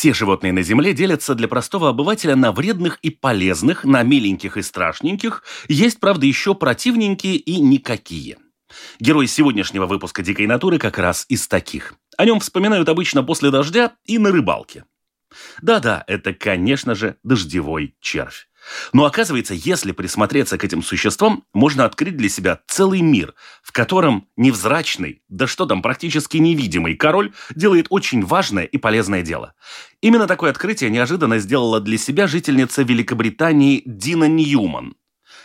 Все животные на Земле делятся для простого обывателя на вредных и полезных, на миленьких и страшненьких. Есть, правда, еще противненькие и никакие. Герой сегодняшнего выпуска «Дикой натуры» как раз из таких. О нем вспоминают обычно после дождя и на рыбалке. Да-да, это, конечно же, дождевой червь. Но оказывается, если присмотреться к этим существам, можно открыть для себя целый мир, в котором невзрачный, да что там, практически невидимый король делает очень важное и полезное дело. Именно такое открытие неожиданно сделала для себя жительница Великобритании Дина Ньюман,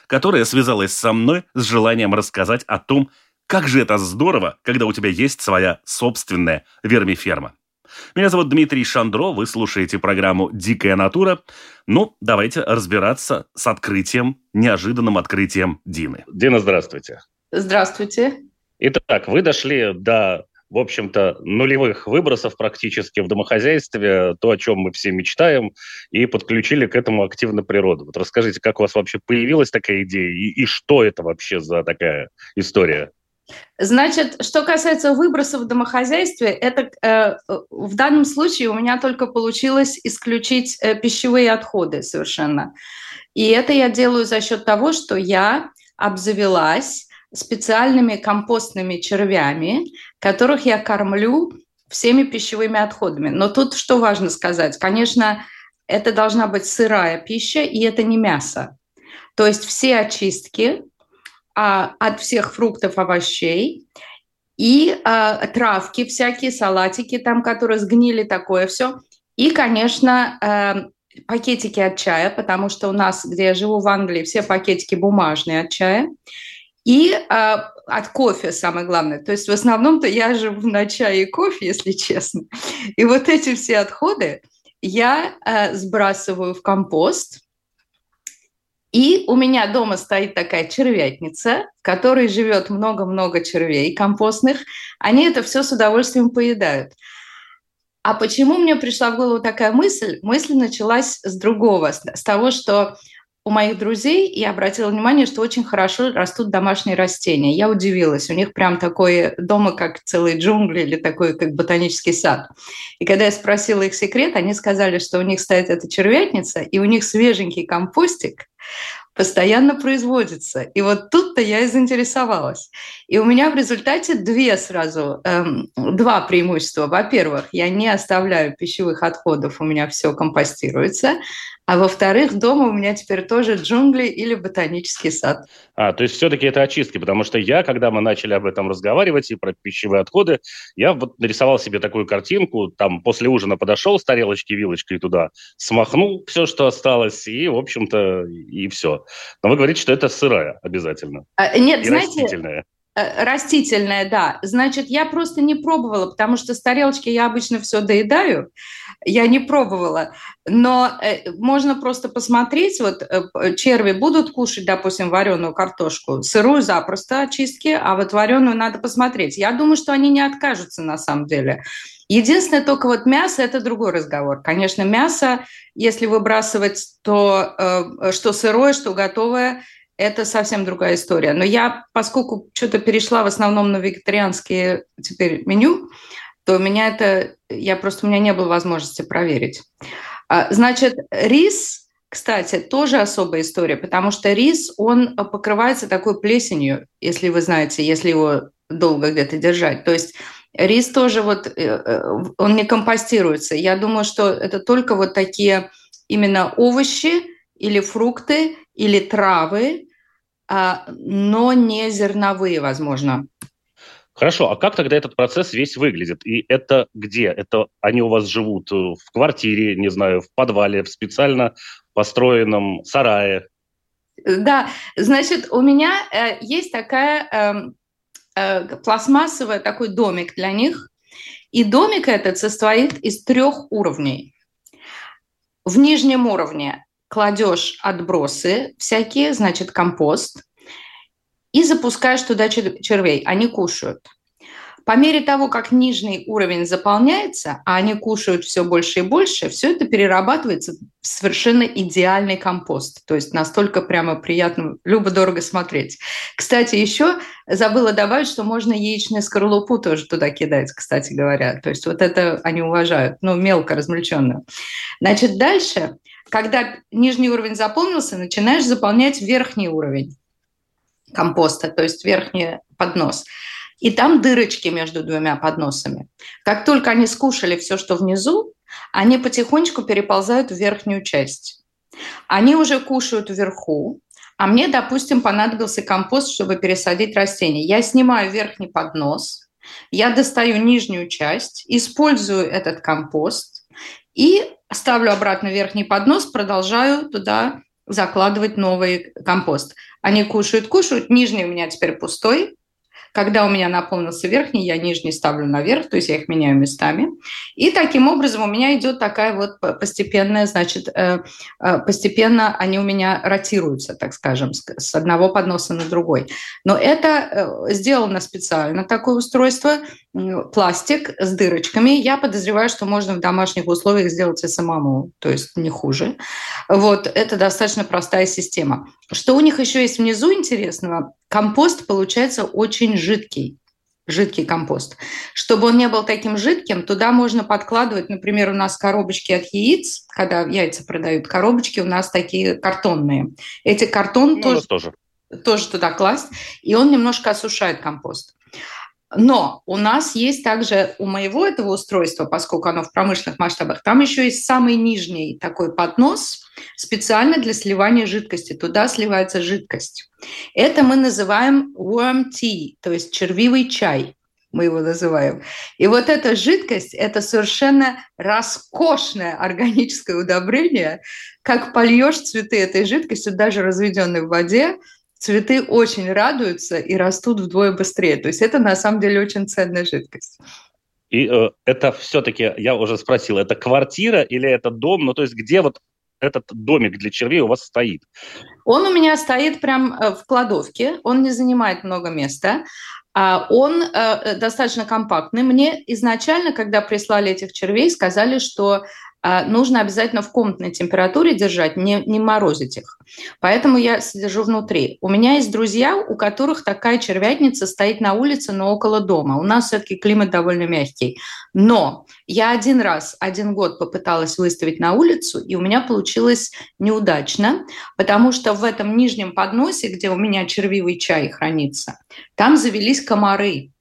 которая связалась со мной с желанием рассказать о том, как же это здорово, когда у тебя есть своя собственная вермиферма. Меня зовут Дмитрий Шандро, вы слушаете программу «Дикая натура». Ну, давайте разбираться с открытием, неожиданным открытием Дины. Дина, здравствуйте. Здравствуйте. Итак, вы дошли до в общем-то, нулевых выбросов практически в домохозяйстве, то, о чем мы все мечтаем, и подключили к этому активно природу. Вот расскажите, как у вас вообще появилась такая идея, и, и что это вообще за такая история? Значит, что касается выбросов в домохозяйстве, это э, в данном случае у меня только получилось исключить э, пищевые отходы совершенно. И это я делаю за счет того, что я обзавелась специальными компостными червями, которых я кормлю всеми пищевыми отходами. Но тут что важно сказать? Конечно, это должна быть сырая пища, и это не мясо. То есть все очистки, а, от всех фруктов, овощей. И а, травки всякие, салатики там, которые сгнили, такое все. И, конечно, а, пакетики от чая, потому что у нас, где я живу в Англии, все пакетики бумажные от чая. И а, от кофе самое главное. То есть в основном-то я живу на чае и кофе, если честно. И вот эти все отходы я а, сбрасываю в компост – и у меня дома стоит такая червятница, в которой живет много-много червей компостных. Они это все с удовольствием поедают. А почему мне пришла в голову такая мысль? Мысль началась с другого, с того, что у моих друзей я обратила внимание, что очень хорошо растут домашние растения. Я удивилась. У них прям такое дома, как целые джунгли или такой, как ботанический сад. И когда я спросила их секрет, они сказали, что у них стоит эта червятница, и у них свеженький компостик, постоянно производится. И вот тут-то я и заинтересовалась. И у меня в результате две сразу, эм, два преимущества. Во-первых, я не оставляю пищевых отходов, у меня все компостируется. А во-вторых, дома у меня теперь тоже джунгли или ботанический сад. А, то есть все-таки это очистки, потому что я, когда мы начали об этом разговаривать и про пищевые отходы, я вот нарисовал себе такую картинку, там после ужина подошел с тарелочки вилочкой туда, смахнул все, что осталось, и, в общем-то, и все. Но вы говорите, что это сырая обязательно. А, нет, и знаете, растительная. Э, растительная, да. Значит, я просто не пробовала, потому что с тарелочки я обычно все доедаю. Я не пробовала. Но э, можно просто посмотреть, вот э, черви будут кушать, допустим, вареную картошку, сырую запросто очистки, а вот вареную надо посмотреть. Я думаю, что они не откажутся на самом деле. Единственное, только вот мясо – это другой разговор. Конечно, мясо, если выбрасывать, то что сырое, что готовое – это совсем другая история. Но я, поскольку что-то перешла в основном на вегетарианские теперь меню, то у меня это, я просто, у меня не было возможности проверить. А, значит, рис, кстати, тоже особая история, потому что рис, он покрывается такой плесенью, если вы знаете, если его долго где-то держать. То есть рис тоже вот, э, э, он не компостируется. Я думаю, что это только вот такие именно овощи или фрукты, или травы, но не зерновые, возможно. Хорошо, а как тогда этот процесс весь выглядит? И это где? Это они у вас живут э, в квартире, не знаю, в подвале, в специально построенном сарае? Да, значит, у меня э, есть такая э, э, пластмассовая такой домик для них, и домик этот состоит из трех уровней. в нижнем уровне кладешь отбросы всякие, значит, компост, и запускаешь туда червей. Они кушают. По мере того, как нижний уровень заполняется, а они кушают все больше и больше, все это перерабатывается в совершенно идеальный компост. То есть настолько прямо приятно, любо-дорого смотреть. Кстати, еще забыла добавить, что можно яичную скорлупу тоже туда кидать, кстати говоря. То есть вот это они уважают, ну, мелко размельченную. Значит, дальше, когда нижний уровень заполнился, начинаешь заполнять верхний уровень компоста, то есть верхний поднос – и там дырочки между двумя подносами. Как только они скушали все, что внизу, они потихонечку переползают в верхнюю часть. Они уже кушают вверху, а мне, допустим, понадобился компост, чтобы пересадить растения. Я снимаю верхний поднос, я достаю нижнюю часть, использую этот компост и ставлю обратно верхний поднос, продолжаю туда закладывать новый компост. Они кушают, кушают, нижний у меня теперь пустой, когда у меня наполнился верхний, я нижний ставлю наверх, то есть я их меняю местами. И таким образом у меня идет такая вот постепенная, значит, э, э, постепенно они у меня ротируются, так скажем, с одного подноса на другой. Но это э, сделано специально, такое устройство, пластик с дырочками. Я подозреваю, что можно в домашних условиях сделать и самому, то есть не хуже. Вот, это достаточно простая система. Что у них еще есть внизу интересного? Компост получается очень жидкий жидкий компост. Чтобы он не был таким жидким, туда можно подкладывать, например, у нас коробочки от яиц, когда яйца продают, коробочки у нас такие картонные. Эти картон ну, тоже, тоже. тоже туда класть, и он немножко осушает компост. Но у нас есть также у моего этого устройства, поскольку оно в промышленных масштабах, там еще есть самый нижний такой поднос специально для сливания жидкости. Туда сливается жидкость. Это мы называем worm tea, то есть червивый чай мы его называем. И вот эта жидкость – это совершенно роскошное органическое удобрение. Как польешь цветы этой жидкостью, даже разведенной в воде, цветы очень радуются и растут вдвое быстрее. То есть это на самом деле очень ценная жидкость. И э, это все-таки, я уже спросил, это квартира или это дом? Ну, то есть где вот этот домик для червей у вас стоит? Он у меня стоит прям э, в кладовке, он не занимает много места. А он э, достаточно компактный. Мне изначально, когда прислали этих червей, сказали, что нужно обязательно в комнатной температуре держать, не, не морозить их. Поэтому я содержу внутри. У меня есть друзья, у которых такая червятница стоит на улице, но около дома. У нас все-таки климат довольно мягкий. Но я один раз, один год попыталась выставить на улицу, и у меня получилось неудачно, потому что в этом нижнем подносе, где у меня червивый чай хранится, там завелись комары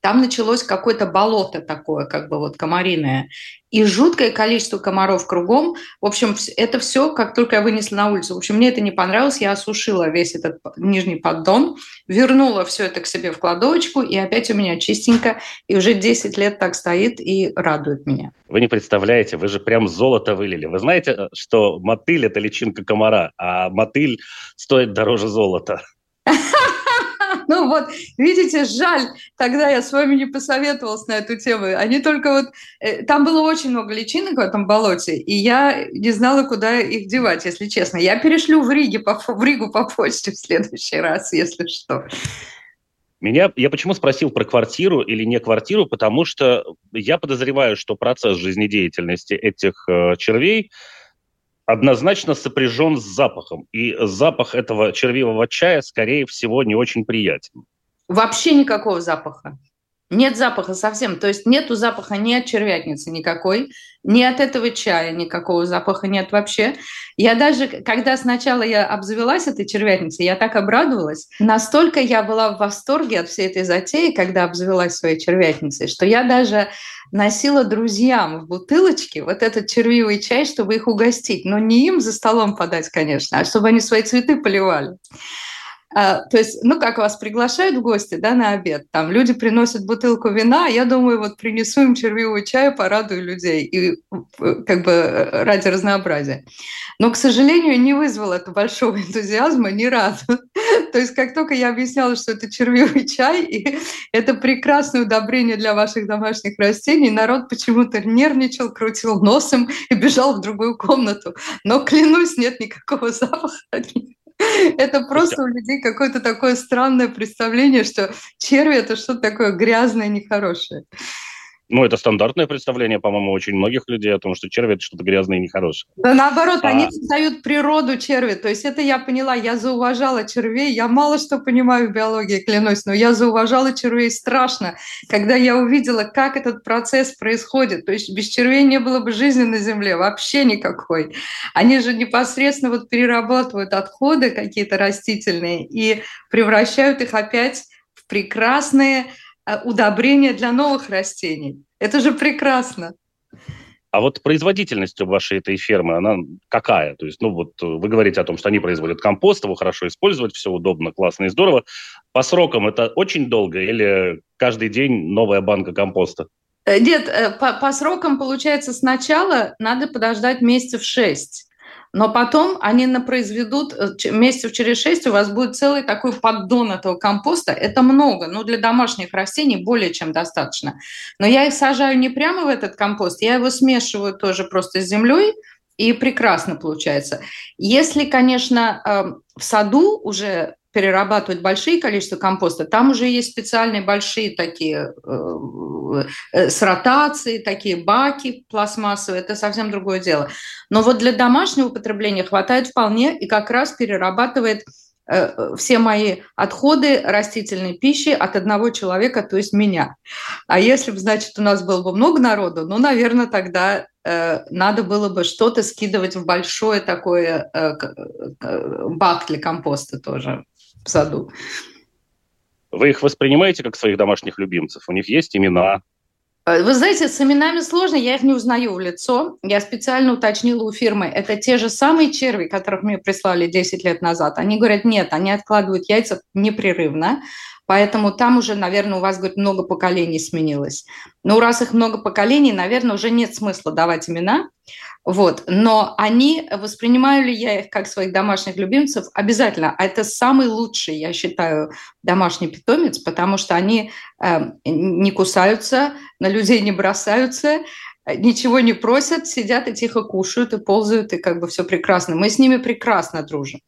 там началось какое-то болото такое, как бы вот комариное, и жуткое количество комаров кругом. В общем, это все, как только я вынесла на улицу. В общем, мне это не понравилось, я осушила весь этот нижний поддон, вернула все это к себе в кладовочку, и опять у меня чистенько, и уже 10 лет так стоит и радует меня. Вы не представляете, вы же прям золото вылили. Вы знаете, э, что мотыль – это личинка комара, а мотыль стоит дороже золота. Ну вот, видите, жаль, тогда я с вами не посоветовалась на эту тему. Они только вот... Э, там было очень много личинок в этом болоте, и я не знала, куда их девать, если честно. Я перешлю в, Риге, по, в Ригу по почте в следующий раз, если что. Меня, я почему спросил про квартиру или не квартиру, потому что я подозреваю, что процесс жизнедеятельности этих э, червей – однозначно сопряжен с запахом. И запах этого червивого чая, скорее всего, не очень приятен. Вообще никакого запаха. Нет запаха совсем. То есть нету запаха ни от червятницы никакой, ни от этого чая никакого запаха нет вообще. Я даже, когда сначала я обзавелась этой червятницей, я так обрадовалась. Настолько я была в восторге от всей этой затеи, когда обзавелась своей червятницей, что я даже носила друзьям в бутылочке вот этот червивый чай, чтобы их угостить. Но не им за столом подать, конечно, а чтобы они свои цветы поливали. А, то есть, ну, как вас приглашают в гости, да, на обед, там люди приносят бутылку вина, я думаю, вот принесу им червивый чай, порадую людей, и как бы ради разнообразия. Но, к сожалению, не вызвало это большого энтузиазма ни разу. То есть, как только я объясняла, что это червивый чай, и это прекрасное удобрение для ваших домашних растений, народ почему-то нервничал, крутил носом и бежал в другую комнату. Но, клянусь, нет никакого запаха это просто у людей какое-то такое странное представление, что черви – это что-то такое грязное, нехорошее. Ну, это стандартное представление, по-моему, очень многих людей о том, что черви – это что-то грязное и нехорошее. Да наоборот, а... они создают природу черви. То есть это я поняла, я зауважала червей. Я мало что понимаю в биологии, клянусь, но я зауважала червей страшно, когда я увидела, как этот процесс происходит. То есть без червей не было бы жизни на Земле, вообще никакой. Они же непосредственно вот перерабатывают отходы какие-то растительные и превращают их опять в прекрасные удобрения для новых растений. Это же прекрасно. А вот производительность вашей этой фермы, она какая? То есть, ну вот э, вы говорите о том, что они производят компост, его хорошо использовать, все удобно, классно и здорово. По срокам это очень долго или каждый день новая банка компоста? Э, нет, по, по срокам получается сначала надо подождать месяцев шесть но потом они произведут, э, месяцев через шесть у вас будет целый такой поддон этого компоста. Это много, но для домашних растений более чем достаточно. Но я их сажаю не прямо в этот компост, я его смешиваю тоже просто с землей, и прекрасно получается. Если, конечно, эм, в саду уже перерабатывать большие количества компоста, там уже есть специальные большие такие э, э, с ротацией, такие баки пластмассовые, это совсем другое дело. Но вот для домашнего употребления хватает вполне и как раз перерабатывает э, все мои отходы растительной пищи от одного человека, то есть меня. А если бы, значит, у нас было бы много народу, ну, наверное, тогда э, надо было бы что-то скидывать в э, э, бак для компоста тоже в саду. Вы их воспринимаете как своих домашних любимцев? У них есть имена? Э, вы знаете, с именами сложно, я их не узнаю в лицо. Я специально уточнила у фирмы, это те же самые черви, которых мне прислали 10 лет назад. Они говорят, нет, они откладывают яйца непрерывно, поэтому там уже, наверное, у вас, говорит, много поколений сменилось. Но раз их много поколений, наверное, уже нет смысла давать имена. Вот. Но они, воспринимаю ли я их как своих домашних любимцев? Обязательно. А это самый лучший, я считаю, домашний питомец, потому что они э, не кусаются, на людей не бросаются, ничего не просят, сидят и тихо кушают, и ползают, и как бы все прекрасно. Мы с ними прекрасно дружим.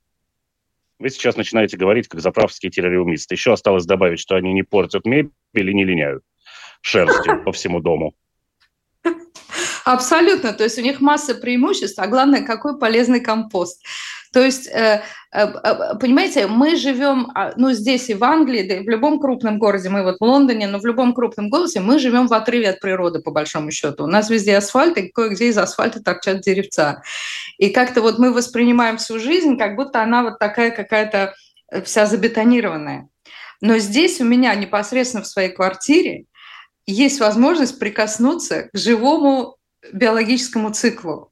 Вы сейчас начинаете говорить, как заправские террористы. Еще осталось добавить, что они не портят мебель и не линяют шерстью по всему дому. Абсолютно. То есть у них масса преимуществ, а главное, какой полезный компост. То есть, э, э, э, понимаете, мы живем, а, ну, здесь и в Англии, да и в любом крупном городе, мы вот в Лондоне, но в любом крупном городе мы живем в отрыве от природы, по большому счету. У нас везде асфальт, и кое-где из асфальта торчат деревца. И как-то вот мы воспринимаем всю жизнь, как будто она вот такая какая-то вся забетонированная. Но здесь у меня непосредственно в своей квартире есть возможность прикоснуться к живому биологическому циклу.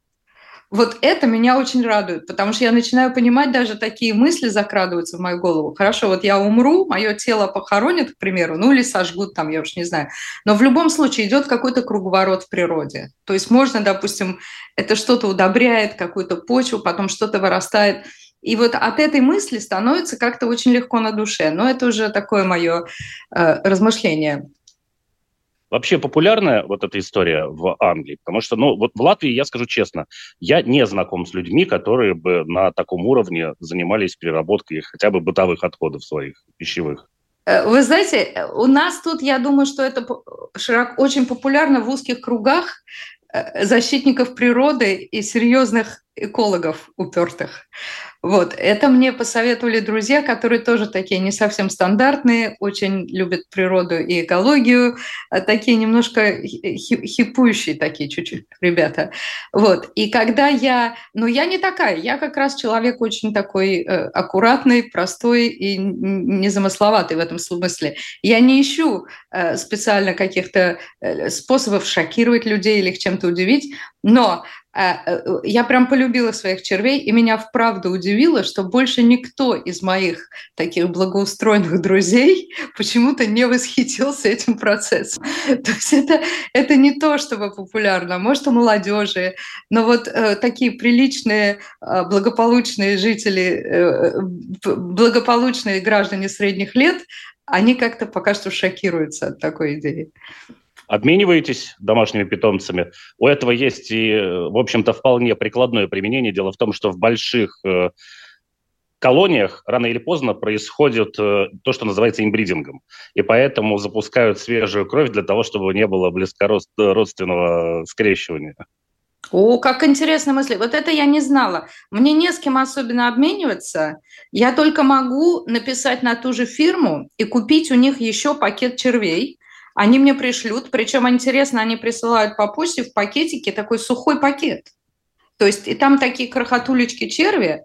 Вот это меня очень радует, потому что я начинаю понимать, даже такие мысли закрадываются в мою голову. Хорошо, вот я умру, мое тело похоронят, к примеру, ну или сожгут там, я уж не знаю. Но в любом случае идет какой-то круговорот в природе. То есть можно, допустим, это что-то удобряет, какую-то почву, потом что-то вырастает. И вот от этой мысли становится как-то очень легко на душе. Но это уже такое мое э, размышление. Вообще популярная вот эта история в Англии, потому что, ну, вот в Латвии, я скажу честно, я не знаком с людьми, которые бы на таком уровне занимались переработкой хотя бы бытовых отходов своих пищевых. Э, вы знаете, у нас тут, я думаю, что это широко, очень популярно в узких кругах э, защитников природы и серьезных экологов упертых. Вот, это мне посоветовали друзья, которые тоже такие не совсем стандартные, очень любят природу и экологию, а такие немножко хипующие такие чуть-чуть ребята. Вот, и когда я, ну я не такая, я как раз человек очень такой э, аккуратный, простой и незамысловатый в этом смысле. Я не ищу э, специально каких-то э, способов шокировать людей или их чем-то удивить, но я прям полюбила своих червей, и меня вправду удивило, что больше никто из моих таких благоустроенных друзей почему-то не восхитился этим процессом. То есть это, это не то, чтобы популярно, может, у молодежи, но вот э, такие приличные, э, благополучные жители, э, благополучные граждане средних лет, они как-то пока что шокируются от такой идеи обмениваетесь домашними питомцами. У этого есть и, в общем-то, вполне прикладное применение. Дело в том, что в больших э, колониях рано или поздно происходит э, то, что называется имбридингом. И поэтому запускают свежую кровь для того, чтобы не было близкородственного скрещивания. О, как интересная мысль. Вот это я не знала. Мне не с кем особенно обмениваться. Я только могу написать на ту же фирму и купить у них еще пакет червей они мне пришлют, причем интересно, они присылают по почте в пакетике такой сухой пакет. То есть и там такие крохотулечки черви,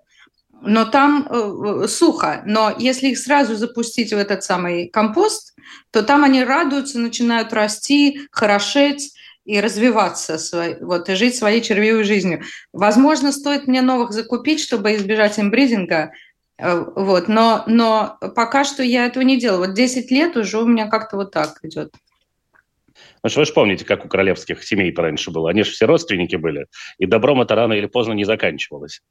но там э, э, сухо. Но если их сразу запустить в этот самый компост, то там они радуются, начинают расти, хорошеть и развиваться, свой, вот, и жить своей червивой жизнью. Возможно, стоит мне новых закупить, чтобы избежать имбридинга, вот, но, но пока что я этого не делала. Вот 10 лет уже у меня как-то вот так идет. Что вы же помните, как у королевских семей раньше было. Они же все родственники были. И добром это рано или поздно не заканчивалось.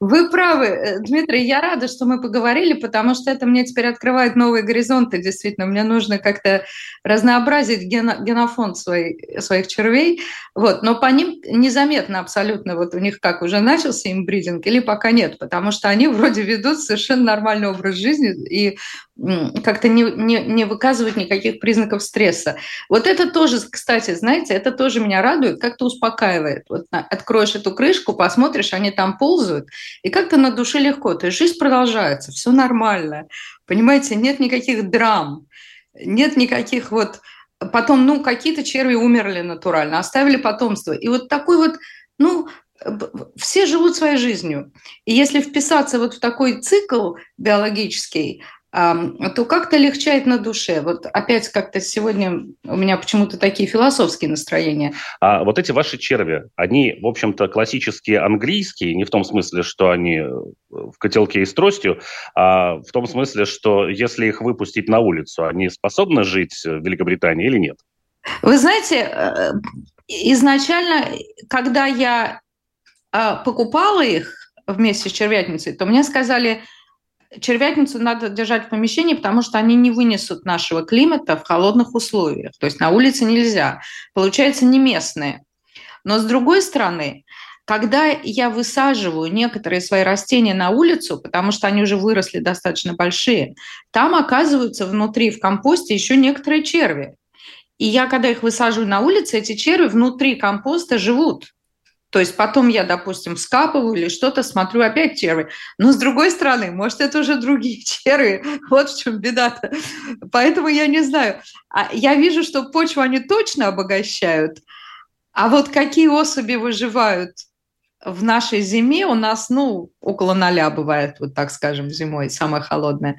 Вы правы, э, Дмитрий, я рада, что мы поговорили, потому что это мне теперь открывает новые горизонты, действительно. Мне нужно как-то разнообразить генофонд своих, своих червей, вот. но по ним незаметно абсолютно, вот у них как, уже начался имбридинг или пока нет, потому что они вроде ведут совершенно нормальный образ жизни и как-то не, не, не выказывают никаких признаков стресса. Вот это тоже, кстати, знаете, это тоже меня радует, как-то успокаивает. Вот откроешь эту крышку, посмотришь, они там ползают, и как-то на душе легко. То есть жизнь продолжается, все нормально. Понимаете, нет никаких драм, нет никаких вот... Потом, ну, какие-то черви умерли натурально, оставили потомство. И вот такой вот, ну, все живут своей жизнью. И если вписаться вот в такой цикл биологический, то как-то легчает на душе. Вот опять как-то сегодня у меня почему-то такие философские настроения. А вот эти ваши черви, они, в общем-то, классические английские, не в том смысле, что они э, в котелке и с тростью, а в том смысле, что если их выпустить на улицу, они способны жить в Великобритании или нет? Вы знаете, э, изначально, когда я а, покупала их вместе с червятницей, то мне сказали – червятницу надо держать в помещении, потому что они не вынесут нашего климата в холодных условиях. То есть на улице нельзя. Получается, не местные. Но с другой стороны, когда я высаживаю некоторые свои растения на улицу, потому что они уже выросли достаточно большие, там оказываются внутри в компосте еще некоторые черви. И я, когда их высаживаю на улице, эти черви внутри компоста живут. То есть потом я, допустим, скапываю или что-то, смотрю опять черви. Но с другой стороны, может, это уже другие черви. Вот в чем беда-то. Поэтому я не знаю. А я вижу, что почву они точно обогащают. А вот какие особи выживают в нашей зиме, у нас, ну, около ноля бывает, вот так скажем, зимой, самое холодное.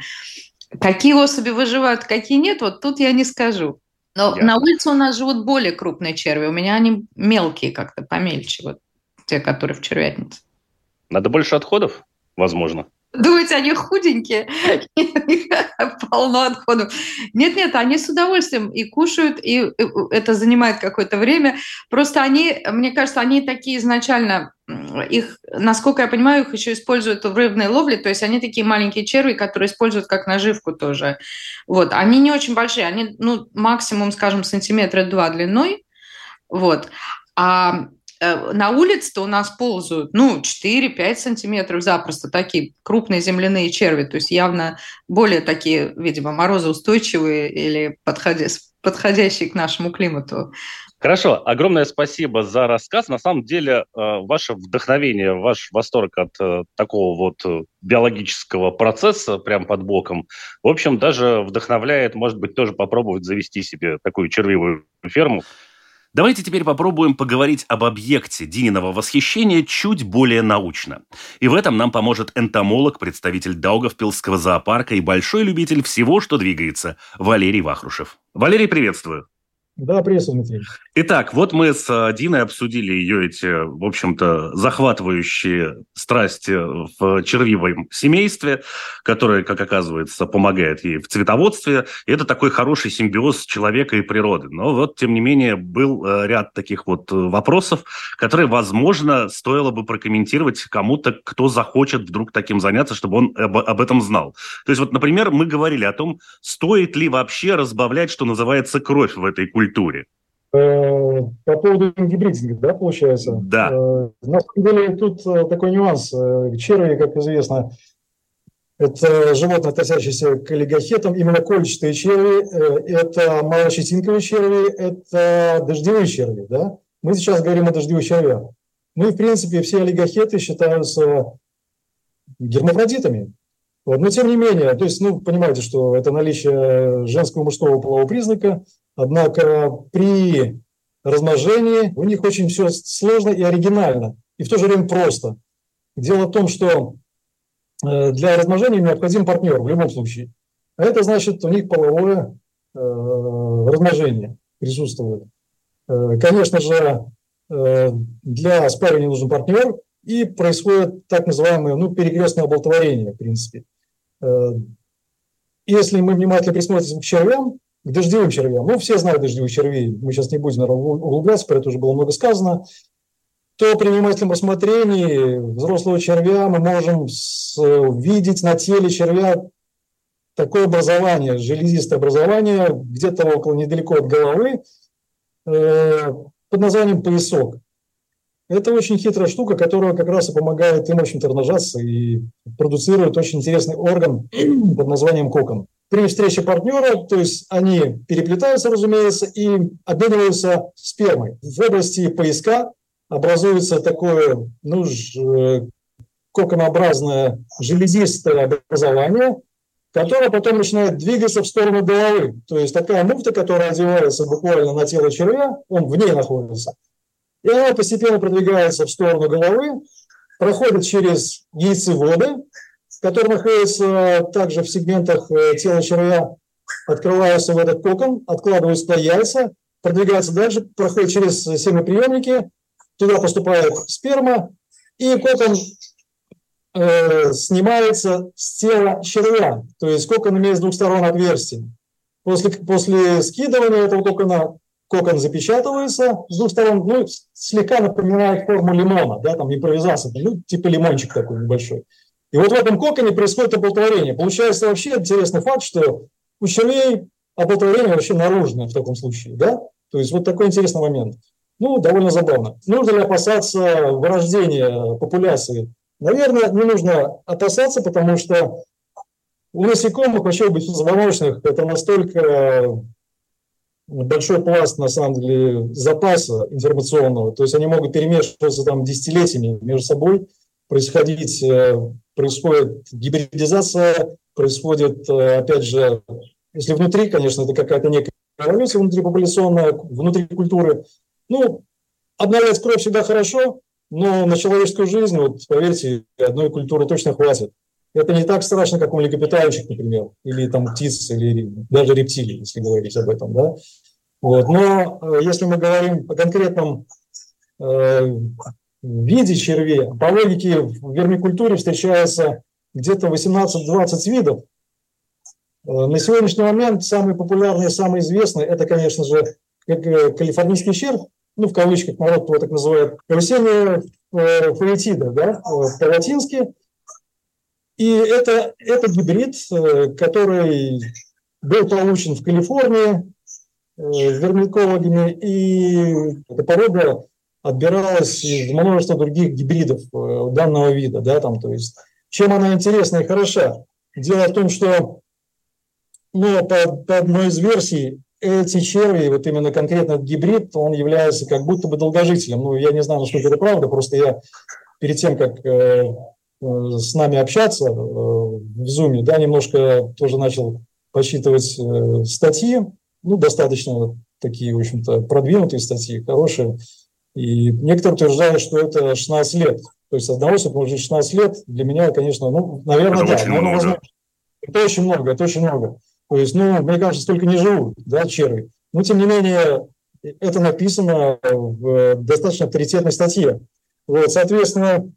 Какие особи выживают, какие нет, вот тут я не скажу. Но я... на улице у нас живут более крупные черви. У меня они мелкие как-то, помельче. Вот те, которые в червятнице. Надо больше отходов, возможно. Думаете, они худенькие? Полно отходов. Нет-нет, они с удовольствием и кушают, и это занимает какое-то время. Просто они, мне кажется, они такие изначально, их, насколько я понимаю, их еще используют в рыбной ловле, то есть они такие маленькие черви, которые используют как наживку тоже. Вот, они не очень большие, они, ну, максимум, скажем, сантиметра два длиной, вот. А Э, на улице-то у нас ползают, ну, 4-5 сантиметров запросто, такие крупные земляные черви, то есть явно более такие, видимо, морозоустойчивые или подходящие к нашему климату. Хорошо, огромное спасибо за рассказ. На самом деле, э, ваше вдохновение, ваш восторг от э, такого вот биологического процесса прям под боком, в общем, даже вдохновляет, может быть, тоже попробовать завести себе такую червивую ферму. Давайте теперь попробуем поговорить об объекте Дининого восхищения чуть более научно. И в этом нам поможет энтомолог, представитель Даугавпилского зоопарка и большой любитель всего, что двигается, Валерий Вахрушев. Валерий, приветствую. Да, приветствую, Дмитрий. Итак, вот мы с э, Диной обсудили ее эти, в общем-то, захватывающие страсти в червивом семействе, которое, как оказывается, помогает ей в цветоводстве. И это такой хороший симбиоз человека и природы. Но вот, тем не менее, был э, ряд таких вот э, вопросов, которые, возможно, стоило бы прокомментировать кому-то, кто захочет вдруг таким заняться, чтобы он об, об этом знал. То есть вот, например, мы говорили о том, стоит ли вообще разбавлять, что называется, кровь в этой культуре по поводу гибридинга, да, получается? Да. Э, на самом деле тут э, такой нюанс. Черви, как известно, это животные, относящиеся к олигохетам, именно кольчатые черви, это малощетинковые черви, это дождевые черви, да? Мы сейчас говорим о дождевых червях. Ну и, в принципе, все олигохеты считаются гермафродитами. Вот. Но тем не менее, то есть, ну, понимаете, что это наличие женского и мужского полового признака, однако при размножении у них очень все сложно и оригинально, и в то же время просто. Дело в том, что э, для размножения необходим партнер в любом случае. А это значит, у них половое э, размножение присутствует. Э, конечно же, э, для спаривания нужен партнер, и происходит так называемое ну, перекрестное оплодотворение, в принципе. Э, если мы внимательно присмотримся к червям, к дождевым червям, ну, все знают дождевых червей, мы сейчас не будем, наверное, углубляться, про это уже было много сказано, то при внимательном рассмотрении взрослого червя мы можем видеть на теле червя такое образование, железистое образование, где-то около недалеко от головы, э, под названием поясок. Это очень хитрая штука, которая как раз и помогает им, в общем-то, размножаться и продуцирует очень интересный орган под названием кокон. При встрече партнера, то есть они переплетаются, разумеется, и обмениваются спермой. В области поиска образуется такое ну, коконообразное железистое образование, которое потом начинает двигаться в сторону головы. То есть такая муфта, которая одевается буквально на тело червя, он в ней находится – и она постепенно продвигается в сторону головы, проходит через яйцеводы, которые находятся также в сегментах э, тела червя, открываются в этот кокон, откладываются туда яйца, продвигается дальше, проходит через семяприемники, туда поступает сперма, и кокон э, снимается с тела червя. То есть кокон имеет с двух сторон отверстий. После, после скидывания этого кокона кокон запечатывается с двух сторон, ну, слегка напоминает форму лимона, да, там импровизация, ну, типа лимончик такой небольшой. И вот в этом коконе происходит оплодотворение. Получается вообще интересный факт, что у червей оплодотворение вообще наружное в таком случае, да? То есть вот такой интересный момент. Ну, довольно забавно. Нужно ли опасаться вырождения популяции? Наверное, не нужно опасаться, потому что у насекомых, вообще у беспозвоночных, это настолько большой пласт, на самом деле, запаса информационного. То есть они могут перемешиваться там десятилетиями между собой, происходить, э, происходит гибридизация, происходит, э, опять же, если внутри, конечно, это какая-то некая эволюция внутрипопуляционная, внутри культуры. Ну, обновлять кровь всегда хорошо, но на человеческую жизнь, вот поверьте, одной культуры точно хватит. Это не так страшно, как у млекопитающих, например, или там птиц, или даже рептилий, если говорить об этом. Да? Вот. Но э, если мы говорим о конкретном э, виде червей, по логике в вермикультуре встречается где-то 18-20 видов. Э, на сегодняшний момент самые популярные, самые известные, это, конечно же, э, калифорнийский червь, ну, в кавычках народ его так называет, карусельная фаэтида, да, по-латински – и это, это гибрид, э, который был получен в Калифорнии э, вермикологами, и эта порода отбиралась из множества других гибридов э, данного вида. Да, там, то есть, чем она интересна и хороша? Дело в том, что ну, по, по одной из версий эти черви, вот именно конкретно этот гибрид, он является как будто бы долгожителем. Ну, я не знаю, насколько это правда, просто я перед тем, как с нами общаться э, в Zoom, да, немножко тоже начал посчитывать э, статьи, ну, достаточно такие, в общем-то, продвинутые статьи, хорошие. И некоторые утверждают, что это 16 лет. То есть одного быть 16 лет. Для меня, конечно, ну, наверное, это да. Очень много. Это очень много, это очень много. То есть, ну, мне кажется, столько не живут, да, черви. Но, тем не менее, это написано в достаточно авторитетной статье. Вот, соответственно,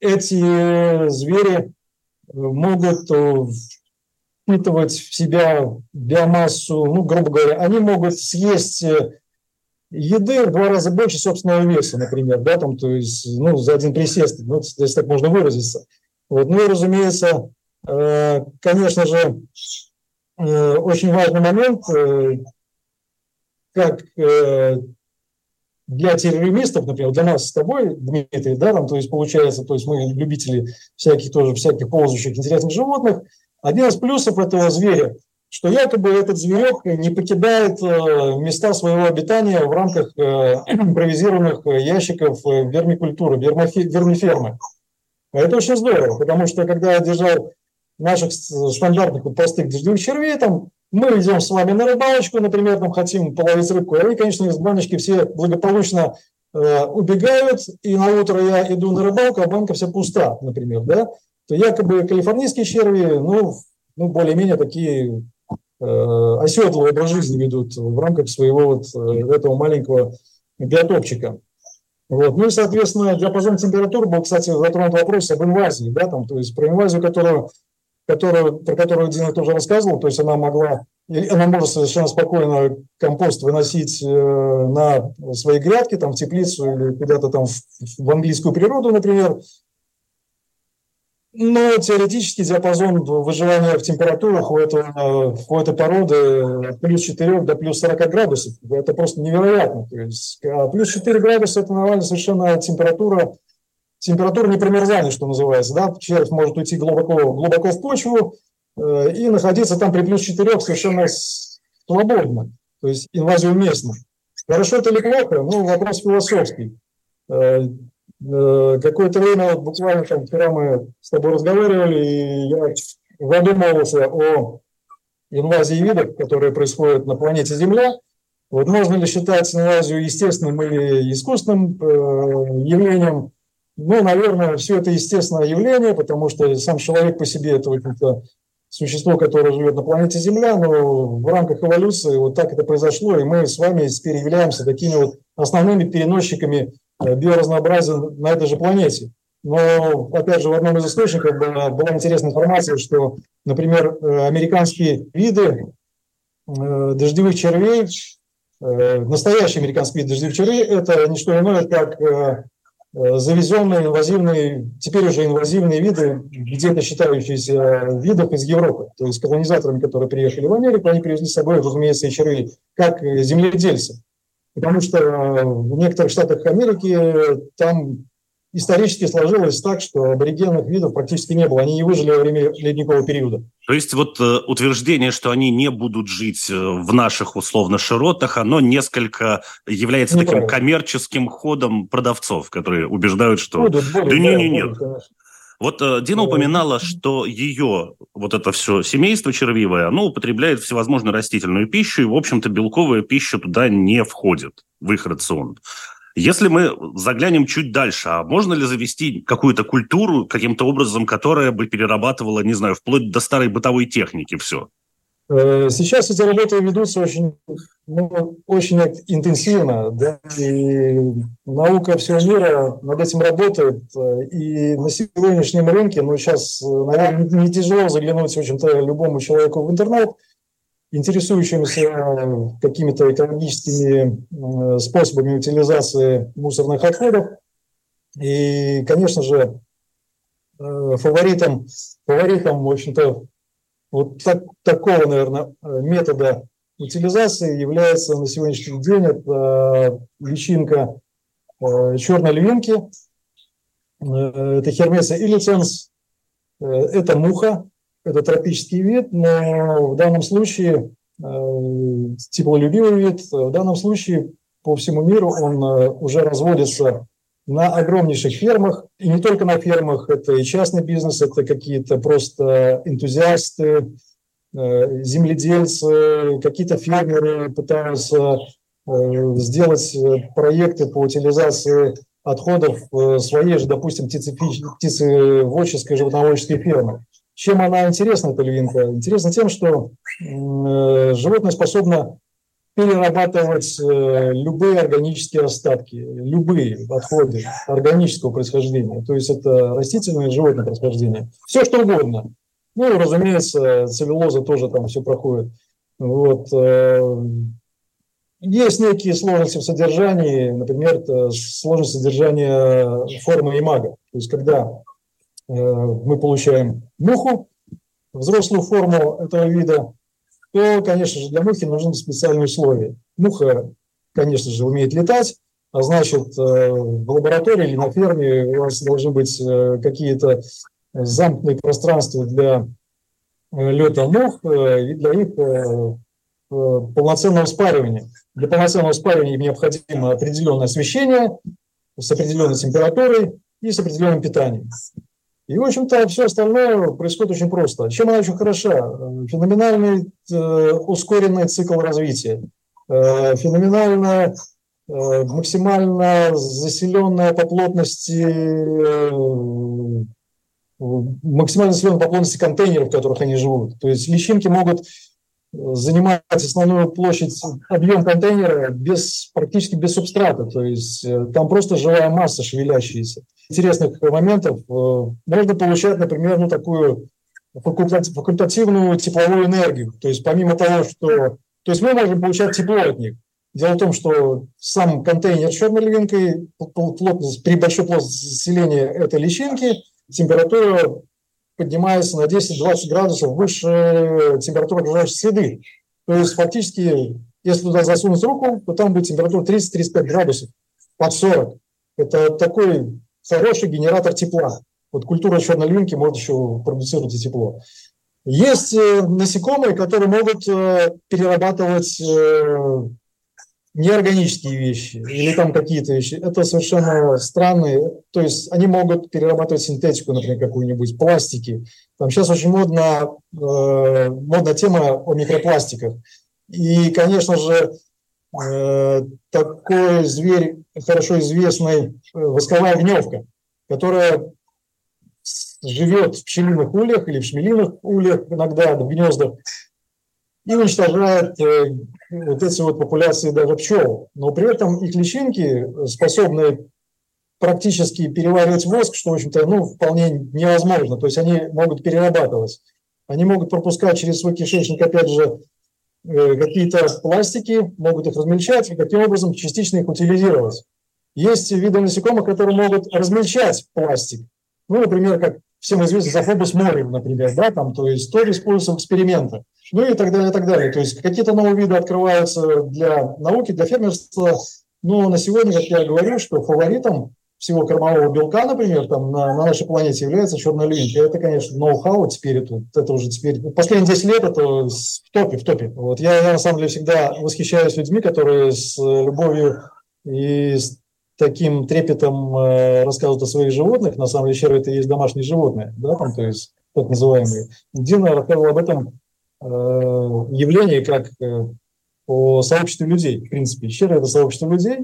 эти звери могут впитывать в себя биомассу, ну, грубо говоря, они могут съесть еды в два раза больше собственного веса, например, да, там, то есть, ну, за один присест, ну, если так можно выразиться. Вот, ну и, разумеется, э, конечно же, э, очень важный момент, э, как для террористов, например, для нас с тобой, Дмитрий, да, там, то есть получается, то есть мы любители всяких тоже, всяких ползающих интересных животных, один из плюсов этого зверя что якобы этот зверек не покидает э, места своего обитания в рамках э, импровизированных ящиков э, вермикультуры, вермифермы. Это очень здорово, потому что когда я держал наших стандартных простых дождевых червей, там, мы идем с вами на рыбалочку, например, там хотим половить рыбку, и конечно, баночки все благополучно э, убегают, и на утро я иду на рыбалку, а банка вся пуста, например, да, то якобы калифорнийские черви, ну, ну более-менее такие Э, оседлый образ жизни ведут в рамках своего вот э, этого маленького биотопчика. Вот. Ну и, соответственно, диапазон температур был, кстати, затронут вопрос об инвазии, да, там, то есть про инвазию, которую, которую, про которую Дина тоже рассказывал, то есть она могла, она может совершенно спокойно компост выносить э, на свои грядки, там, в теплицу или куда-то там в, английскую природу, например, ну, теоретический диапазон выживания в температурах у, этого, у этой породы от плюс 4 до плюс 40 градусов. Это просто невероятно. То есть, а плюс 4 градуса – это нормальная совершенно температура, температура непромерзания, что называется. Да? Червь может уйти глубоко, глубоко в почву э, и находиться там при плюс 4 совершенно свободно. То есть инвазия уместна. Хорошо это или плохо? Ну, вопрос философский. Э, Э, какое-то время, буквально там вчера мы с тобой разговаривали, и я задумывался о инвазии видов, которые происходят на планете Земля. Вот можно ли считать инвазию естественным или искусственным э, явлением? Ну, наверное, все это естественное явление, потому что сам человек по себе это, это существо, которое живет на планете Земля, но в рамках эволюции вот так это произошло, и мы с вами теперь являемся такими вот основными переносчиками Э, биоразнообразия на этой же планете. Но, опять же, в одном из источников была, была интересная информация, что, например, э, американские виды э, дождевых червей, настоящие американские виды дождевых червей, это не что иное, как завезенные инвазивные, теперь уже инвазивные виды, где-то считающиеся видов из Европы. То есть колонизаторами, которые приехали в Америку, они привезли с собой, разумеется, червей, как земледельцы. Потому что э, в некоторых штатах Америки там исторически сложилось так, что аборигенных видов практически не было. Они не выжили во время ледникового периода. То есть вот э, утверждение, что они не будут жить э, в наших условно широтах, оно несколько является таким коммерческим ходом продавцов, которые убеждают, что будут, будут, да не, не, нет. Будут, вот э, Дина упоминала, что ее вот это все семейство червивое, оно употребляет всевозможную растительную пищу, и, в общем-то, белковая пища туда не входит в их рацион. Если мы заглянем чуть дальше, а можно ли завести какую-то культуру каким-то образом, которая бы перерабатывала, не знаю, вплоть до старой бытовой техники все? Э, сейчас эти работы ведутся очень, ну, очень интенсивно, да, и наука всего мира над этим работает. И на сегодняшнем рынке, ну, сейчас, наверное, не тяжело заглянуть, в общем-то, любому человеку в интернет, интересующимся какими-то экологическими способами утилизации мусорных отходов. И, конечно же, э, фаворитом, фаворитом, в общем-то, вот так, такого, наверное, э, метода утилизации является на сегодняшний день это личинка э, черной львинки, э, это хермеса илиценс, это муха, это тропический вид, но в данном случае теплолюбивый вид, в данном случае по всему миру он уже разводится на огромнейших фермах, и не только на фермах, это и частный бизнес, это какие-то просто энтузиасты, э, земледельцы, какие-то фермеры пытаются э, сделать э, проекты по утилизации отходов своей же, допустим, птицеводческой, животноводческой фермы. Чем она интересна, эта львинка? Интересна тем, что животное способно перерабатывать э, любые органические остатки, любые отходы органического происхождения, то есть это растительное и животное происхождение, все что угодно. Ну, разумеется, целлюлоза тоже там все проходит. Вот. Э, есть некие сложности в содержании, например, сложность содержания формы имага. То есть когда э, мы получаем муху, взрослую форму этого вида, то, конечно же, для мухи нужны специальные условия. Муха, конечно же, умеет летать, а значит, э, в лаборатории или на ферме у вас должны быть э, какие-то замкнутые пространства для э, лета мух и для их полноценного спаривания. Для полноценного спаривания им необходимо определенное освещение с определенной температурой и с определенным питанием. И, в общем-то, все остальное происходит очень просто. Чем она очень хороша? Феноменальный э, ускоренный цикл развития, э, феноменально э, максимально заселенная по плотности э, максимально заселенная по плотности контейнеров, в которых они живут. То есть личинки могут занимать основную площадь, объем контейнера без, практически без субстрата. То есть э, там просто живая масса шевелящаяся. Интересных моментов э, можно получать, например, ну, такую факультативную тепловую энергию. То есть помимо того, что... То есть мы можем получать тепло от них. Дело в том, что сам контейнер с черной львинкой, при большой плотности заселения этой личинки, температура поднимается на 10-20 градусов выше температуры окружающей среды. То есть фактически, если туда засунуть руку, то там будет температура 30-35 градусов, под 40. Это такой хороший генератор тепла. Вот культура черной львинки может еще продуцировать и тепло. Есть э, насекомые, которые могут э, перерабатывать э, неорганические вещи или там какие-то вещи, это совершенно странные. То есть они могут перерабатывать синтетику, например, какую-нибудь, пластики. Там сейчас очень модна, э, модная тема о микропластиках. И, конечно же, э, такой зверь, хорошо известный, э, восковая гневка, которая живет в пчелиных ульях или в шмелиных ульях, иногда в гнездах, и уничтожает э, вот эти вот популяции даже пчел. Но при этом их личинки способны практически переваривать воск, что, в общем-то, ну, вполне невозможно. То есть они могут перерабатывать. Они могут пропускать через свой кишечник, опять же, э, какие-то пластики, могут их размельчать и таким образом частично их утилизировать. Есть виды насекомых, которые могут размельчать пластик. Ну, например, как всем известный Зафобус морем, например, да, там, то есть тоже используется в экспериментах. Ну и так далее, и так далее. То есть какие-то новые виды открываются для науки, для фермерства. Но на сегодня, как я говорю, что фаворитом всего кормового белка, например, там на, на нашей планете является черная львинка. Это, конечно, ноу-хау теперь, это, это уже теперь, последние 10 лет это в топе, в топе. Вот я, я на самом деле всегда восхищаюсь людьми, которые с любовью и с таким трепетом э, рассказывают о своих животных. На самом деле, черви это и есть домашние животные, да, там, то есть так называемые. Дина рассказывал об этом э, явлении как э, о сообществе людей. В принципе, черви – это сообщество людей,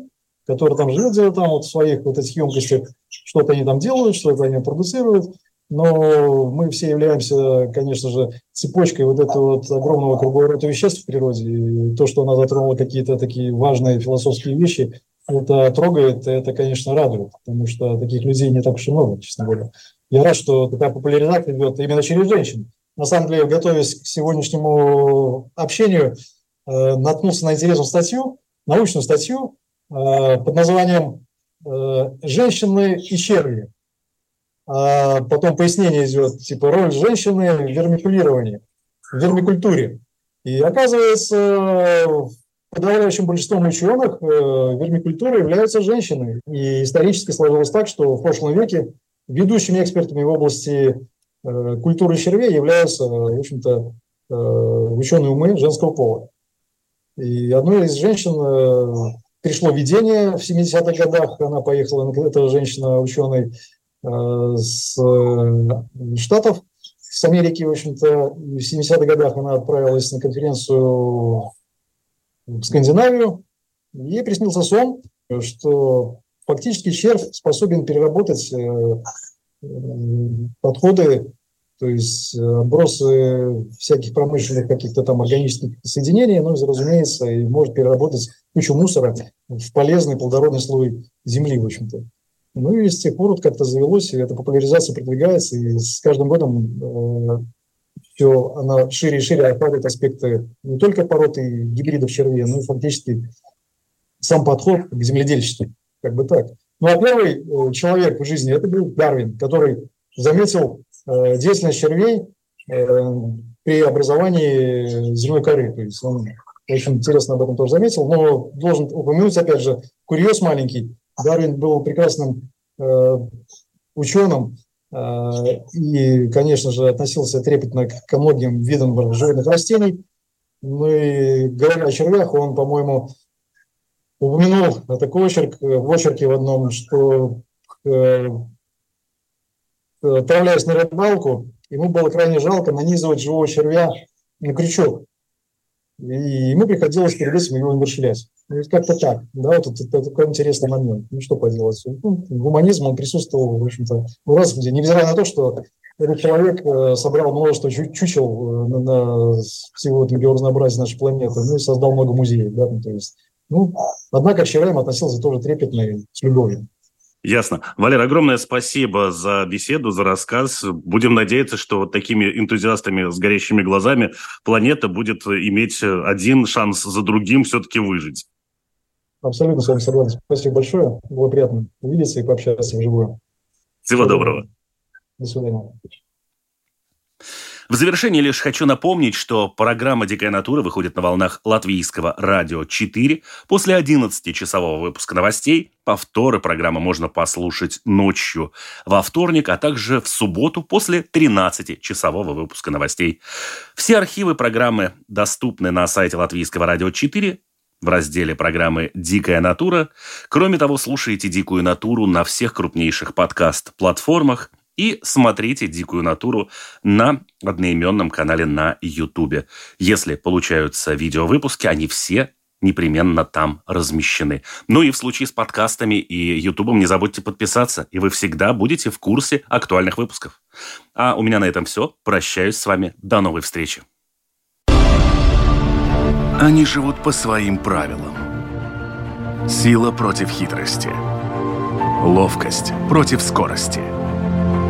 которые там живут где-то там вот в своих вот этих емкостях, что-то они там делают, что-то они продуцируют. Но мы все являемся, конечно же, цепочкой вот этого вот огромного круговорота веществ в природе. И то, что она затронула какие-то такие важные философские вещи, это трогает, это, конечно, радует, потому что таких людей не так уж и много, честно говоря. Я рад, что такая популяризация идет именно через женщин. На самом деле, готовясь к сегодняшнему общению, э, наткнулся на интересную статью, научную статью э, под названием э, «Женщины и черви». А потом пояснение идет, типа роль женщины в вермикулировании, в вермикультуре. И оказывается, подавляющим большинством ученых вермикультура являются женщины. И исторически сложилось так, что в прошлом веке ведущими экспертами в области э, культуры червей являются, в общем-то, э, ученые умы женского пола. И одной из женщин пришло видение в 70-х годах. Она поехала, это женщина-ученый с Штатов, с Америки, в общем-то. В 70-х годах она отправилась на конференцию в Скандинавию. Ей приснился сон, что фактически червь способен переработать э, э, подходы то есть отбросы всяких промышленных каких-то там органических соединений, ну, разумеется, и может переработать кучу мусора в полезный плодородный слой земли, в общем-то. Ну и с тех пор вот как-то завелось, и эта популяризация продвигается, и с каждым годом э, все она шире и шире охватывает аспекты не только пород и гибридов червей, но и фактически сам подход к земледельчеству. Как бы так. Ну а первый э, человек в жизни это был Дарвин, который заметил э, деятельность червей э, при образовании земной коры. То есть он очень интересно об этом тоже заметил, но должен упомянуть, опять же, курьез маленький. Дарвин был прекрасным э, ученым, и, конечно же, относился трепетно к многим видам животных растений. Ну и говоря о червях, он, по-моему, упомянул такой очерк, в очерке в одном, что э, отправляясь на рыбалку, ему было крайне жалко нанизывать живого червя на крючок. И ему приходилось перед этим его умерщвлять. Ну, как-то так. Да, вот это, это такой интересный момент. Ну, что поделать. Ну, гуманизм, он присутствовал, в общем-то, в разуме. Невзирая на то, что этот человек э, собрал множество чу- чучел э, на, на всего этого биоразнообразия нашей планеты, ну, и создал много музеев. Да, ну, то есть, ну, однако к червям относился тоже трепетно и с любовью. Ясно. Валер, огромное спасибо за беседу, за рассказ. Будем надеяться, что вот такими энтузиастами с горящими глазами планета будет иметь один шанс за другим все-таки выжить. Абсолютно с вами согласен. Спасибо большое. Было приятно увидеться и пообщаться вживую. Всего доброго. До свидания. В завершение лишь хочу напомнить, что программа «Дикая натура» выходит на волнах латвийского радио 4 после 11-часового выпуска новостей. Повторы программы можно послушать ночью во вторник, а также в субботу после 13-часового выпуска новостей. Все архивы программы доступны на сайте латвийского радио 4 в разделе программы «Дикая натура». Кроме того, слушайте «Дикую натуру» на всех крупнейших подкаст-платформах – и смотрите «Дикую натуру» на одноименном канале на Ютубе. Если получаются видеовыпуски, они все непременно там размещены. Ну и в случае с подкастами и Ютубом не забудьте подписаться, и вы всегда будете в курсе актуальных выпусков. А у меня на этом все. Прощаюсь с вами. До новой встречи. Они живут по своим правилам. Сила против хитрости. Ловкость против скорости –